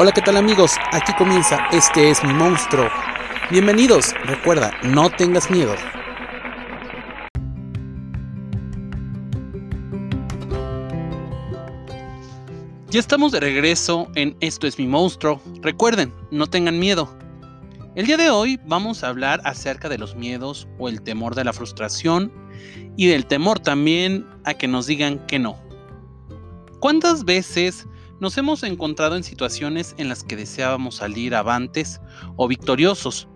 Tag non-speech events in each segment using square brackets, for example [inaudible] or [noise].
Hola, ¿qué tal amigos? Aquí comienza Este es mi monstruo. Bienvenidos, recuerda, no tengas miedo. Ya estamos de regreso en Esto es mi monstruo. Recuerden, no tengan miedo. El día de hoy vamos a hablar acerca de los miedos o el temor de la frustración y del temor también a que nos digan que no. ¿Cuántas veces nos hemos encontrado en situaciones en las que deseábamos salir avantes o victoriosos,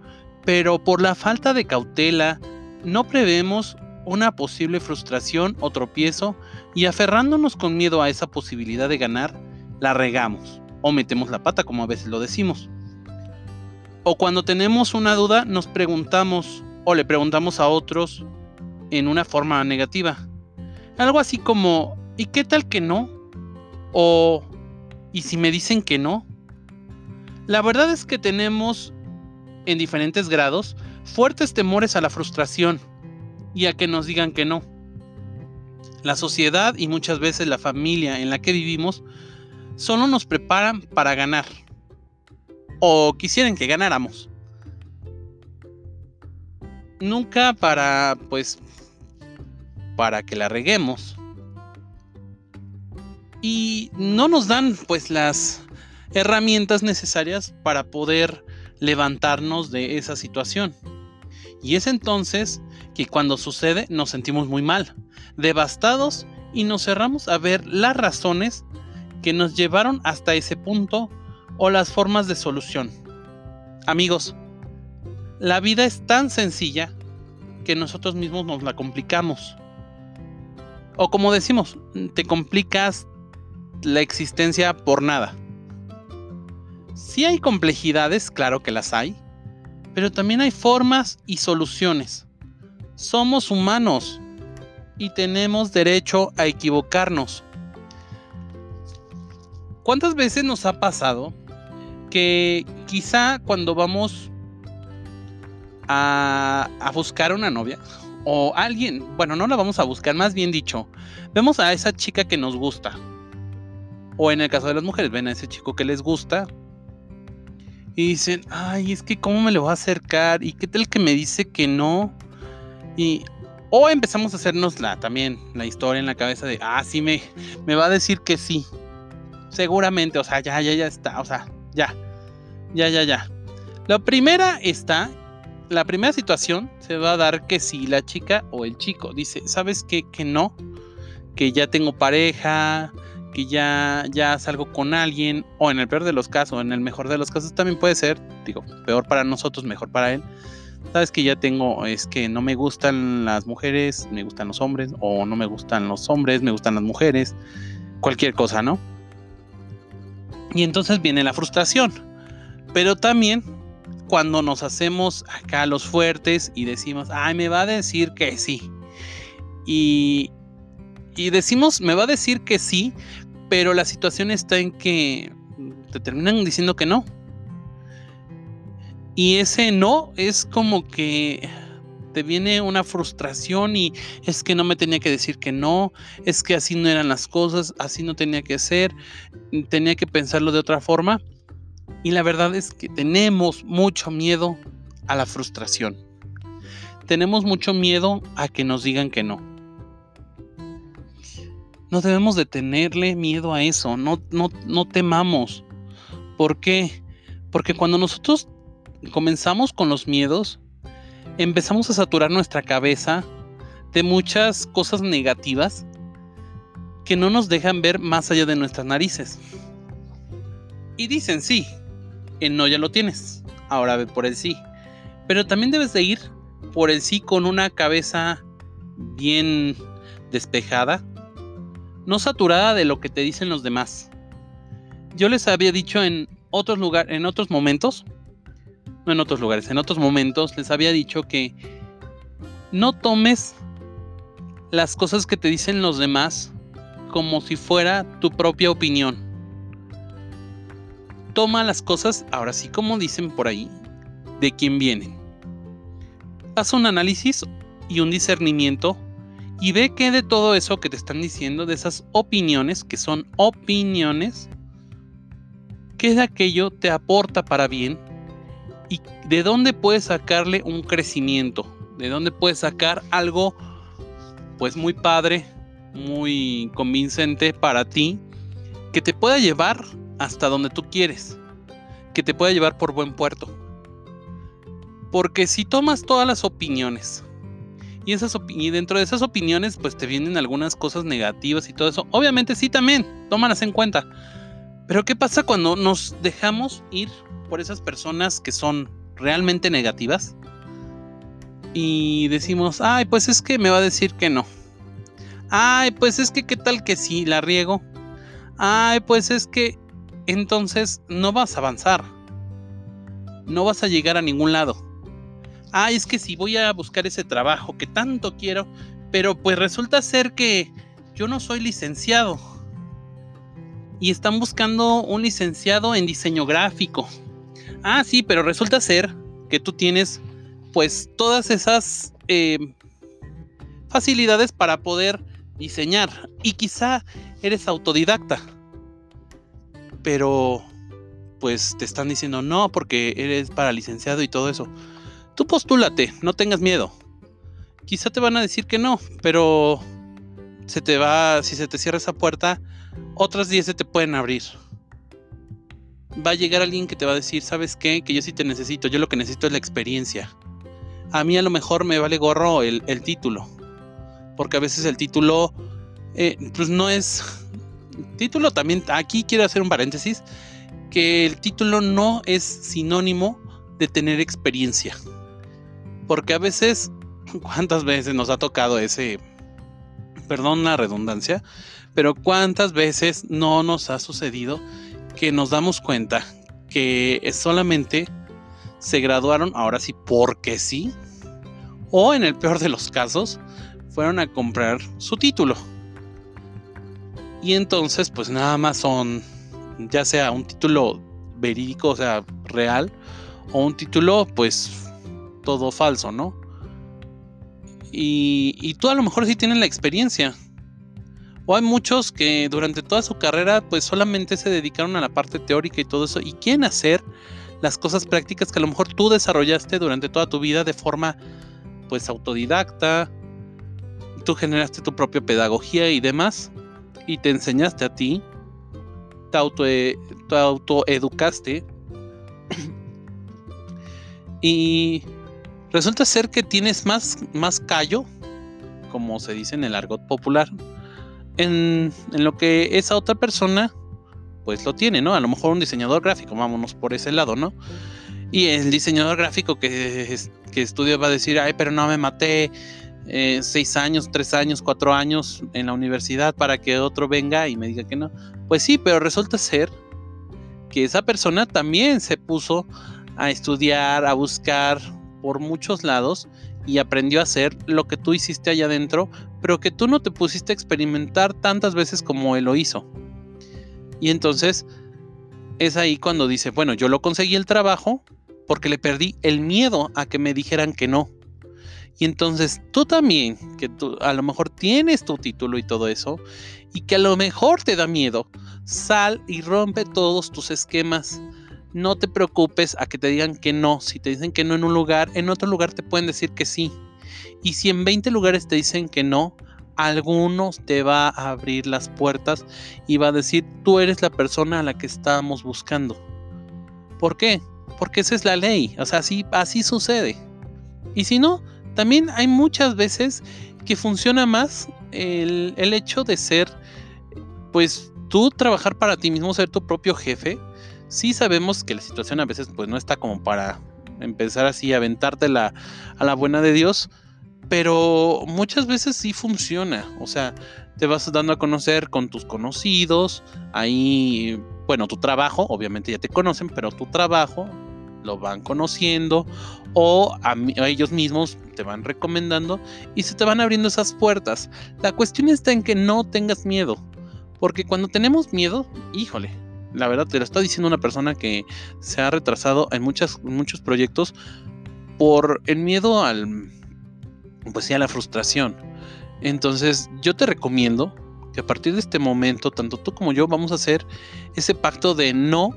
pero por la falta de cautela no prevemos una posible frustración o tropiezo y aferrándonos con miedo a esa posibilidad de ganar, la regamos o metemos la pata como a veces lo decimos. O cuando tenemos una duda nos preguntamos o le preguntamos a otros en una forma negativa. Algo así como, ¿y qué tal que no? O, ¿y si me dicen que no? La verdad es que tenemos en diferentes grados fuertes temores a la frustración y a que nos digan que no. La sociedad y muchas veces la familia en la que vivimos solo nos preparan para ganar. O quisieran que ganáramos. Nunca para, pues, para que la reguemos. Y no nos dan, pues, las herramientas necesarias para poder levantarnos de esa situación. Y es entonces que cuando sucede nos sentimos muy mal, devastados y nos cerramos a ver las razones que nos llevaron hasta ese punto o las formas de solución. Amigos, la vida es tan sencilla que nosotros mismos nos la complicamos. O como decimos, te complicas la existencia por nada. Si hay complejidades, claro que las hay, pero también hay formas y soluciones. Somos humanos y tenemos derecho a equivocarnos. ¿Cuántas veces nos ha pasado que quizá cuando vamos a, buscar una novia o alguien, bueno, no la vamos a buscar, más bien dicho, vemos a esa chica que nos gusta. O en el caso de las mujeres, ven a ese chico que les gusta y dicen, ay, es que cómo me lo va a acercar y qué tal que me dice que no. Y o empezamos a hacernos la también la historia en la cabeza de, ah, sí me me va a decir que sí. Seguramente, o sea, ya ya ya está, o sea, ya. Ya ya ya. La primera está la primera situación se va a dar que si la chica o el chico dice, ¿sabes qué? Que no, que ya tengo pareja, que ya, ya salgo con alguien, o en el peor de los casos, en el mejor de los casos también puede ser, digo, peor para nosotros, mejor para él. Sabes que ya tengo, es que no me gustan las mujeres, me gustan los hombres, o no me gustan los hombres, me gustan las mujeres, cualquier cosa, ¿no? Y entonces viene la frustración. Pero también cuando nos hacemos acá los fuertes y decimos, ay, me va a decir que sí. Y, y decimos, me va a decir que sí, pero la situación está en que te terminan diciendo que no. Y ese no es como que te viene una frustración y es que no me tenía que decir que no, es que así no eran las cosas, así no tenía que ser, tenía que pensarlo de otra forma. Y la verdad es que tenemos mucho miedo a la frustración. Tenemos mucho miedo a que nos digan que no. No debemos de tenerle miedo a eso, no, no, no temamos. ¿Por qué? Porque cuando nosotros comenzamos con los miedos, empezamos a saturar nuestra cabeza de muchas cosas negativas que no nos dejan ver más allá de nuestras narices. Y dicen, sí, el no ya lo tienes, ahora ve por el sí. Pero también debes de ir por el sí con una cabeza bien despejada, no saturada de lo que te dicen los demás. Yo les había dicho en otros lugares, en otros momentos, no en otros lugares, en otros momentos les había dicho que no tomes las cosas que te dicen los demás como si fuera tu propia opinión. Toma las cosas, ahora sí como dicen por ahí, de quién vienen. Haz un análisis y un discernimiento y ve que de todo eso que te están diciendo, de esas opiniones, que son opiniones, qué de aquello te aporta para bien y de dónde puedes sacarle un crecimiento, de dónde puedes sacar algo pues muy padre, muy convincente para ti, que te pueda llevar hasta donde tú quieres, que te pueda llevar por buen puerto. Porque si tomas todas las opiniones, y, esas y dentro de esas opiniones pues te vienen algunas cosas negativas y todo eso, obviamente sí también, tómalas en cuenta. Pero ¿qué pasa cuando nos dejamos ir por esas personas que son realmente negativas? Y decimos, ay, pues es que me va a decir que no. Ay, pues es que qué tal que sí la riego. Ay, pues es que entonces no vas a avanzar. No vas a llegar a ningún lado. Ay, es que si voy a buscar ese trabajo que tanto quiero, pero pues resulta ser que yo no soy licenciado. Y están buscando un licenciado en diseño gráfico. Ah, sí, pero resulta ser que tú tienes pues todas esas eh, facilidades para poder diseñar y quizá eres autodidacta. Pero pues te están diciendo no porque eres para licenciado y todo eso. Tú postúlate, no tengas miedo. Quizá te van a decir que no, pero se te va, si se te cierra esa puerta, otras 10 se te pueden abrir. Va a llegar alguien que te va a decir, ¿sabes qué? Que yo sí te necesito, yo lo que necesito es la experiencia. A mí a lo mejor me vale gorro el, título, porque a veces el título eh, pues no es título también aquí quiero hacer un paréntesis que el título no es sinónimo de tener experiencia porque a veces [laughs] cuántas veces nos ha tocado ese perdón la redundancia pero cuántas veces no nos ha sucedido que nos damos cuenta que solamente se graduaron ahora sí porque sí o en el peor de los casos fueron a comprar su título. Y entonces, pues nada más son, ya sea un título verídico, o sea, real, o un título, pues, todo falso, ¿no? Y, y tú a lo mejor sí tienes la experiencia. O hay muchos que durante toda su carrera, pues solamente se dedicaron a la parte teórica y todo eso, y quieren hacer las cosas prácticas que a lo mejor tú desarrollaste durante toda tu vida de forma, pues, autodidacta, tú generaste tu propia pedagogía y demás, y te enseñaste a ti, te, auto, te autoeducaste, [coughs] y resulta ser que tienes más, más callo, como se dice en el argot popular, en, en lo que esa otra persona pues lo tiene, ¿no? A lo mejor un diseñador gráfico, vámonos por ese lado, ¿no? Y el diseñador gráfico que, que estudia va a decir, ay, pero no me maté, eh, seis años, tres años, cuatro años en la universidad para que otro venga y me diga que no. Pues sí, pero resulta ser que esa persona también se puso a estudiar, a buscar por muchos lados y aprendió a hacer lo que tú hiciste allá adentro, pero que tú no te pusiste a experimentar tantas veces como él lo hizo. Y entonces es ahí cuando dice, bueno, yo lo conseguí el trabajo porque le perdí el miedo a que me dijeran que no. Y entonces tú también, que tú a lo mejor tienes tu título y todo eso, y que a lo mejor te da miedo, sal y rompe todos tus esquemas. No te preocupes a que te digan que no. Si te dicen que no en un lugar, en otro lugar te pueden decir que sí. Y si en 20 lugares te dicen que no, algunos te va a abrir las puertas y va a decir, tú eres la persona a la que estamos buscando. ¿Por qué? Porque esa es la ley. O sea, así, así sucede. Y si no, también hay muchas veces que funciona más el, hecho de ser, pues tú trabajar para ti mismo, ser tu propio jefe. Sí sabemos que la situación a veces pues no está como para empezar así a aventarte la, a la buena de Dios, pero muchas veces sí funciona. O sea, te vas dando a conocer con tus conocidos, ahí, bueno, tu trabajo, obviamente ya te conocen, pero tu trabajo lo van conociendo o a, ellos mismos te van recomendando y se te van abriendo esas puertas. La cuestión está en que no tengas miedo, porque cuando tenemos miedo, híjole, la verdad te lo está diciendo una persona que se ha retrasado en muchos proyectos por el miedo al, pues sí, a la frustración. Entonces yo te recomiendo que a partir de este momento, tanto tú como yo vamos a hacer ese pacto de no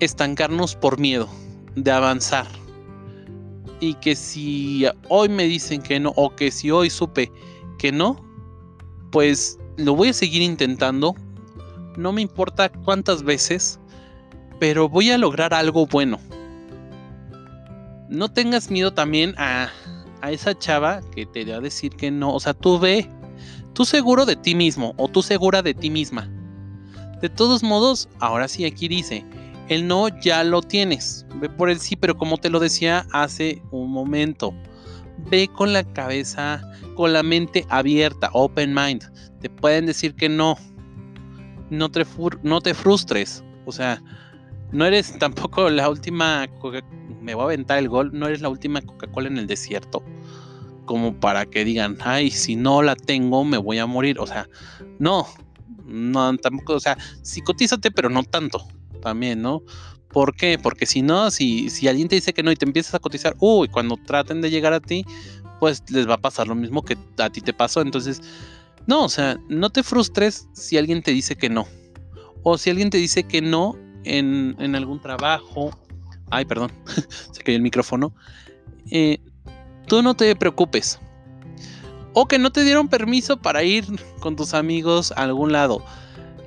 estancarnos por miedo de avanzar. Y que si hoy me dicen que no, o que si hoy supe que no, pues lo voy a seguir intentando. No me importa cuántas veces, pero voy a lograr algo bueno. No tengas miedo también a, a esa chava que te va a decir que no. O sea, tú ve, tú seguro de ti mismo o tú segura de ti misma. De todos modos, ahora sí aquí dice, el no ya lo tienes. Ve por el sí, pero como te lo decía hace un momento, ve con la cabeza, con la mente abierta, open mind. Te pueden decir que no. No te, no te frustres. O sea, no eres [laughs] tampoco la última. Me voy a aventar el gol. No eres la última Coca-Cola en el desierto. Como para que digan, ay, si no la tengo, me voy a morir. O sea, no. No, tampoco. O sea, psicotízate, pero no tanto también, ¿no? ¿Por qué? Porque si no, si, si alguien te dice que no y te empiezas a cotizar, uy, cuando traten de llegar a ti, pues les va a pasar lo mismo que a ti te pasó. Entonces, no, o sea, no te frustres si alguien te dice que no. O si alguien te dice que no en, en algún trabajo. Ay, perdón, [laughs] se cayó el micrófono. Eh, tú no te preocupes. O que no te dieron permiso para ir con tus amigos a algún lado.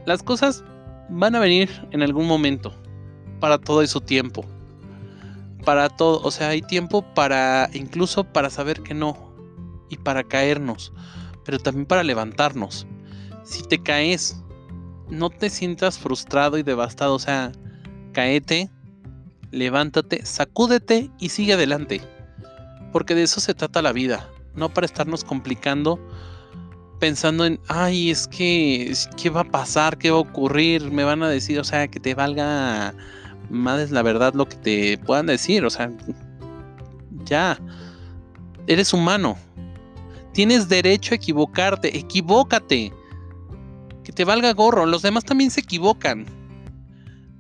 Las cosas van a venir en algún momento. Para todo su tiempo. Para todo, o sea, hay tiempo para incluso para saber que no y para caernos, pero también para levantarnos. Si te caes, no te sientas frustrado y devastado, o sea, caete, levántate, sacúdete y sigue adelante. Porque de eso se trata la vida, no para estarnos complicando pensando en, ay, es que, ¿qué va a pasar? ¿Qué va a ocurrir? Me van a decir, o sea, que te valga más la verdad lo que te puedan decir, o sea, ya, eres humano, tienes derecho a equivocarte, equivócate, que te valga gorro, los demás también se equivocan.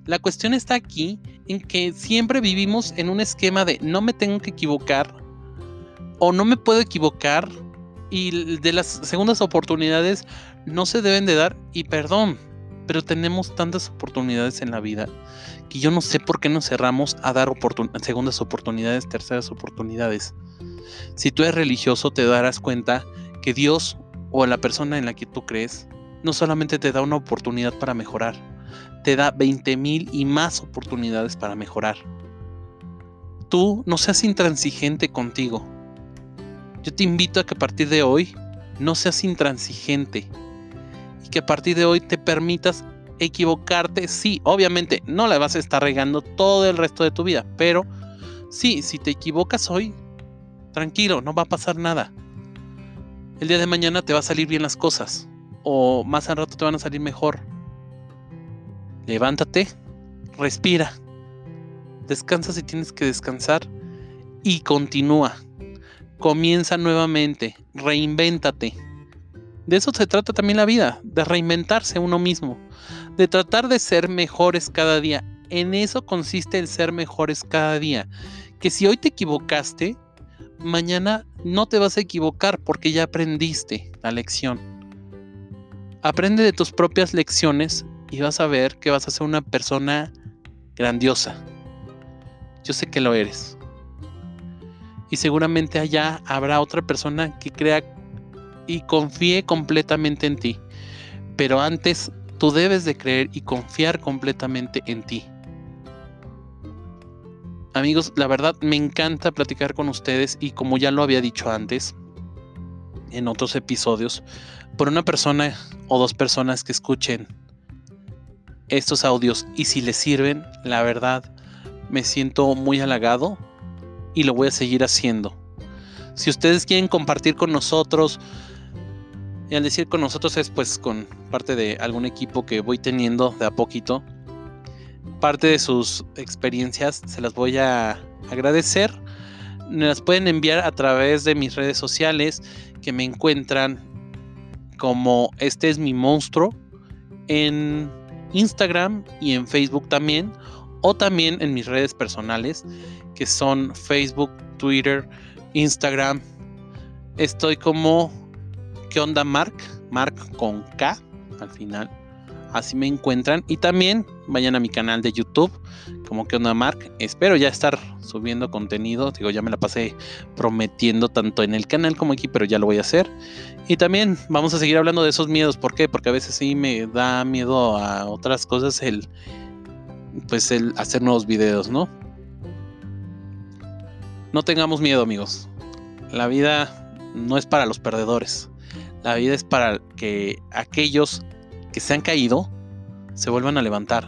La cuestión está aquí en que siempre vivimos en un esquema de no me tengo que equivocar o no me puedo equivocar y de las segundas oportunidades no se deben de dar y perdón, pero tenemos tantas oportunidades en la vida que yo no sé por qué nos cerramos a dar segundas oportunidades, terceras oportunidades. Si tú eres religioso te darás cuenta que Dios o la persona en la que tú crees no solamente te da una oportunidad para mejorar, te da 20 mil y más oportunidades para mejorar. Tú no seas intransigente contigo yo te invito a que a partir de hoy no seas intransigente y que a partir de hoy te permitas equivocarte. Sí, obviamente no la vas a estar regando todo el resto de tu vida, pero sí, si te equivocas hoy, tranquilo, no va a pasar nada. El día de mañana te va a salir bien las cosas o más al rato te van a salir mejor. Levántate, respira, descansa si tienes que descansar y continúa comienza nuevamente, reinvéntate. De eso se trata también la vida, de reinventarse uno mismo, de tratar de ser mejores cada día. En eso consiste el ser mejores cada día. Que si hoy te equivocaste, mañana no te vas a equivocar porque ya aprendiste la lección. Aprende de tus propias lecciones y vas a ver que vas a ser una persona grandiosa. Yo sé que lo eres y seguramente allá habrá otra persona que crea y confíe completamente en ti. Pero antes tú debes de creer y confiar completamente en ti. Amigos, la verdad me encanta platicar con ustedes y como ya lo había dicho antes en otros episodios, por una persona o dos personas que escuchen estos audios y si les sirven, la verdad me siento muy halagado y lo voy a seguir haciendo. Si ustedes quieren compartir con nosotros, y al decir con nosotros es pues con parte de algún equipo que voy teniendo de a poquito, parte de sus experiencias se las voy a agradecer. Me las pueden enviar a través de mis redes sociales que me encuentran como este es mi monstruo en Instagram y en Facebook también o también en mis redes personales que son Facebook, Twitter, Instagram. Estoy como ¿Qué onda Mark? Mark con K al final. Así me encuentran. Y también vayan a mi canal de YouTube, como que onda Mark. Espero ya estar subiendo contenido. Digo, ya me la pasé prometiendo tanto en el canal como aquí, pero ya lo voy a hacer. Y también vamos a seguir hablando de esos miedos. ¿Por qué? Porque a veces sí me da miedo a otras cosas el pues el hacer nuevos videos, ¿no? No tengamos miedo, amigos. La vida no es para los perdedores. La vida es para que aquellos que se han caído se vuelvan a levantar.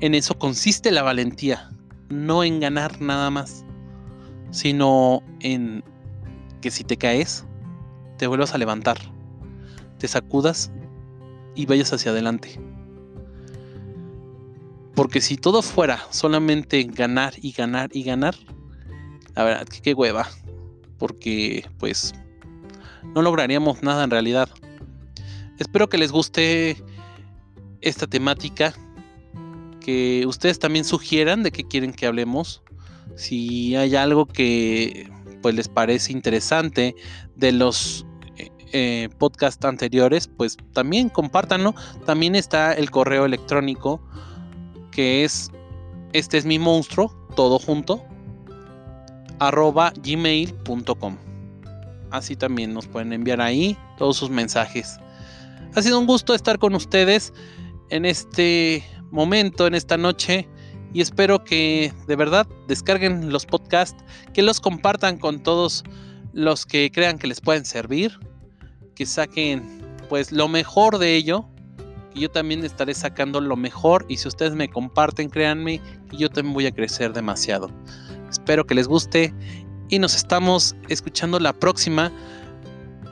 En eso consiste la valentía, no en ganar nada más, sino en que si te caes, te vuelvas a levantar, te sacudas y vayas hacia adelante. Porque si todo fuera solamente ganar y ganar y ganar, la verdad que qué hueva. Porque pues no lograríamos nada en realidad. Espero que les guste esta temática. Que ustedes también sugieran de qué quieren que hablemos. Si hay algo que pues les parece interesante de los eh, eh, podcasts anteriores, pues también compártanlo. También está el correo electrónico que es este es mi monstruo, todo junto, arroba gmail.com. Así también nos pueden enviar ahí todos sus mensajes. Ha sido un gusto estar con ustedes en este momento, en esta noche. Y espero que de verdad descarguen los podcasts, que los compartan con todos los que crean que les pueden servir, que saquen pues lo mejor de ello y yo también estaré sacando lo mejor y si ustedes me comparten, créanme que yo también voy a crecer demasiado. Espero que les guste y nos estamos escuchando la próxima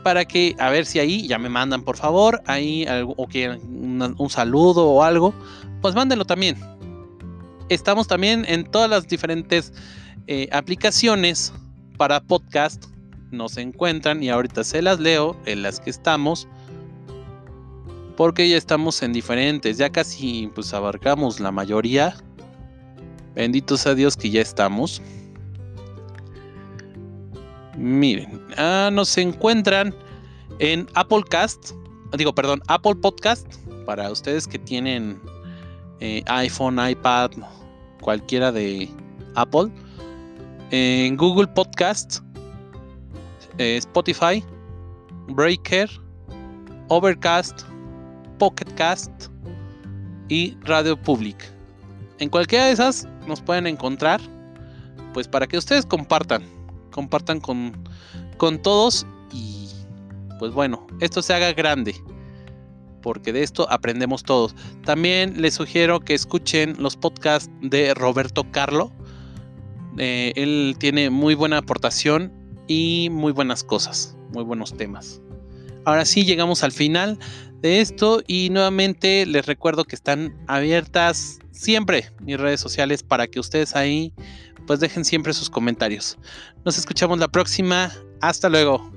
para que a ver si ahí ya me mandan por favor ahí o que un, saludo o algo, pues mándenlo también. Estamos también en todas las diferentes eh, aplicaciones para podcast. Nos encuentran y ahorita se las leo en las que estamos porque ya estamos en diferentes, ya casi pues abarcamos la mayoría. Benditos a Dios que ya estamos. Miren, ah, nos encuentran en Apple Cast, digo, perdón, Apple Podcast, para ustedes que tienen eh, iPhone, iPad, cualquiera de Apple, en Google Podcast, eh, Spotify, Breaker, Overcast, Pocket Cast y Radio Public. En cualquiera de esas nos pueden encontrar, pues para que ustedes compartan, compartan con, con todos y pues bueno, esto se haga grande, porque de esto aprendemos todos. También les sugiero que escuchen los podcasts de Roberto Carlo. Eh, él tiene muy buena aportación y muy buenas cosas, muy buenos temas. Ahora sí, llegamos al final de esto y nuevamente les recuerdo que están abiertas siempre mis redes sociales para que ustedes ahí pues dejen siempre sus comentarios. Nos escuchamos la próxima. Hasta luego.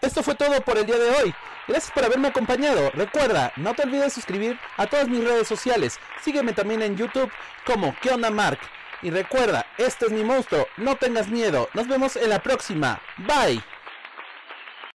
Esto fue todo por el día de hoy. Gracias por haberme acompañado. Recuerda, no te olvides suscribir a todas mis redes sociales. Sígueme también en YouTube como ¿Qué Mark? Y recuerda, este es mi monstruo, no tengas miedo. Nos vemos en la próxima. Bye.